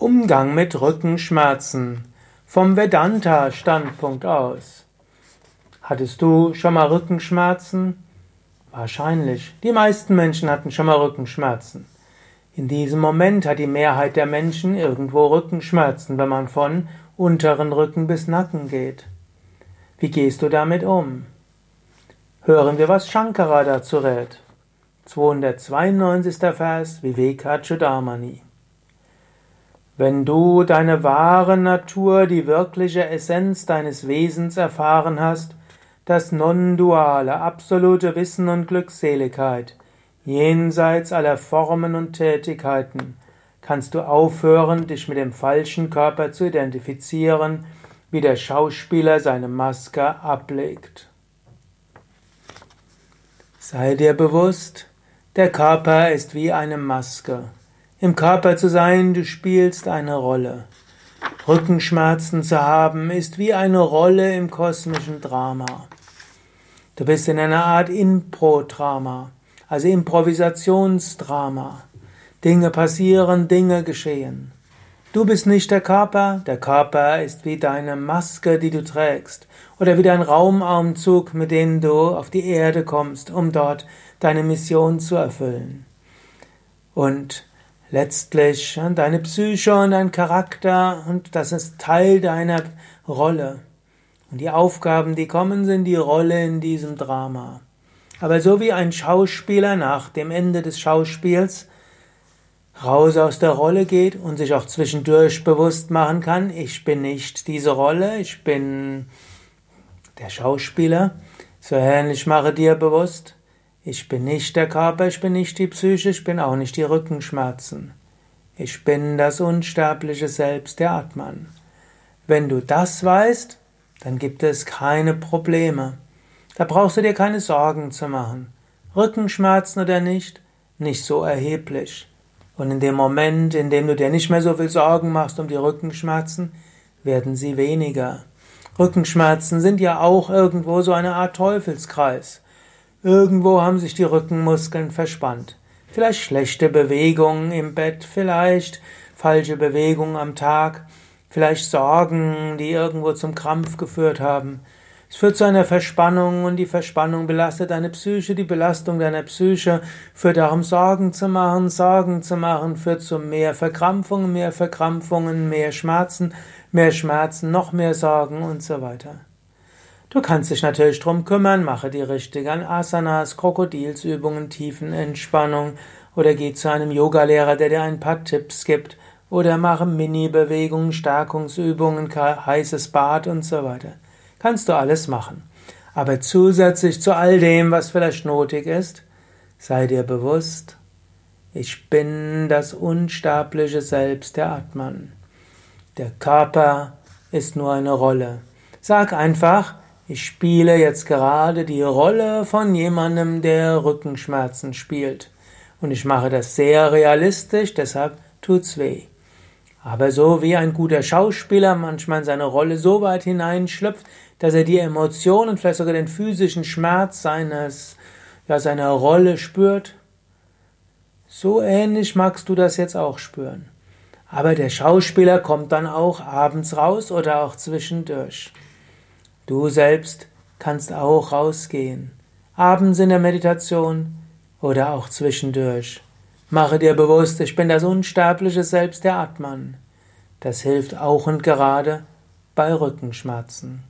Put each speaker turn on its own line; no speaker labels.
Umgang mit Rückenschmerzen vom Vedanta-Standpunkt aus. Hattest du schon mal Rückenschmerzen? Wahrscheinlich. Die meisten Menschen hatten schon mal Rückenschmerzen. In diesem Moment hat die Mehrheit der Menschen irgendwo Rückenschmerzen, wenn man von unteren Rücken bis Nacken geht. Wie gehst du damit um? Hören wir, was Shankara dazu rät. 292. Vers Vivekachudamani. Wenn du deine wahre Natur, die wirkliche Essenz deines Wesens erfahren hast, das non-duale, absolute Wissen und Glückseligkeit, jenseits aller Formen und Tätigkeiten, kannst du aufhören, dich mit dem falschen Körper zu identifizieren, wie der Schauspieler seine Maske ablegt. Sei dir bewusst, der Körper ist wie eine Maske. Im Körper zu sein, du spielst eine Rolle. Rückenschmerzen zu haben, ist wie eine Rolle im kosmischen Drama. Du bist in einer Art Impro-Drama, also Improvisationsdrama. Dinge passieren, Dinge geschehen. Du bist nicht der Körper, der Körper ist wie deine Maske, die du trägst, oder wie dein Raumanzug, mit dem du auf die Erde kommst, um dort deine Mission zu erfüllen. Und letztlich deine Psyche und dein Charakter und das ist Teil deiner Rolle. Und die Aufgaben, die kommen, sind die Rolle in diesem Drama. Aber so wie ein Schauspieler nach dem Ende des Schauspiels raus aus der Rolle geht und sich auch zwischendurch bewusst machen kann, ich bin nicht diese Rolle, ich bin der Schauspieler, so ähnlich mache dir bewusst, ich bin nicht der Körper, ich bin nicht die Psyche, ich bin auch nicht die Rückenschmerzen. Ich bin das unsterbliche Selbst, der Atman. Wenn du das weißt, dann gibt es keine Probleme. Da brauchst du dir keine Sorgen zu machen. Rückenschmerzen oder nicht, nicht so erheblich. Und in dem Moment, in dem du dir nicht mehr so viel Sorgen machst um die Rückenschmerzen, werden sie weniger. Rückenschmerzen sind ja auch irgendwo so eine Art Teufelskreis. Irgendwo haben sich die Rückenmuskeln verspannt. Vielleicht schlechte Bewegungen im Bett, vielleicht falsche Bewegungen am Tag, vielleicht Sorgen, die irgendwo zum Krampf geführt haben. Es führt zu einer Verspannung und die Verspannung belastet deine Psyche, die Belastung deiner Psyche führt darum, Sorgen zu machen, Sorgen zu machen, führt zu mehr Verkrampfungen, mehr Verkrampfungen, mehr Schmerzen, mehr Schmerzen, noch mehr Sorgen und so weiter. Du kannst dich natürlich drum kümmern, mache die richtigen Asanas, Krokodilsübungen, Tiefenentspannung oder geh zu einem Yogalehrer, der dir ein paar Tipps gibt oder mache Mini-Bewegungen, Stärkungsübungen, heißes Bad und so weiter. Kannst du alles machen. Aber zusätzlich zu all dem, was vielleicht nötig ist, sei dir bewusst, ich bin das unsterbliche Selbst der Atman. Der Körper ist nur eine Rolle. Sag einfach, ich spiele jetzt gerade die Rolle von jemandem, der Rückenschmerzen spielt. Und ich mache das sehr realistisch, deshalb tut's weh. Aber so wie ein guter Schauspieler manchmal in seine Rolle so weit hineinschlüpft, dass er die Emotionen, vielleicht sogar den physischen Schmerz seines, ja, seiner Rolle spürt, so ähnlich magst du das jetzt auch spüren. Aber der Schauspieler kommt dann auch abends raus oder auch zwischendurch. Du selbst kannst auch rausgehen, abends in der Meditation oder auch zwischendurch. Mache dir bewusst, ich bin das unsterbliche Selbst der Atman. Das hilft auch und gerade bei Rückenschmerzen.